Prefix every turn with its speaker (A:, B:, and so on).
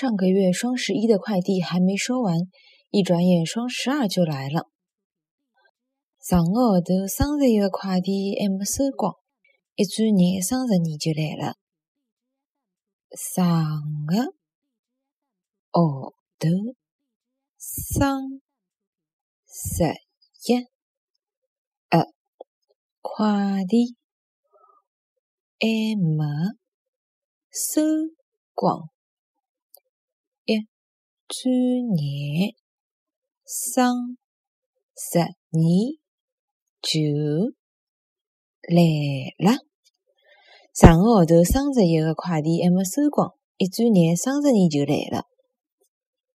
A: 上个月双十一的快递还没收完，一转眼双十二就来了。上个号头双十一的快递还没收光，一转眼双十二就来了。上个号头双十一的快递还没收光。转眼，双十二就来了。上个号头双十一的快递还没收光，一转眼双十二就来了。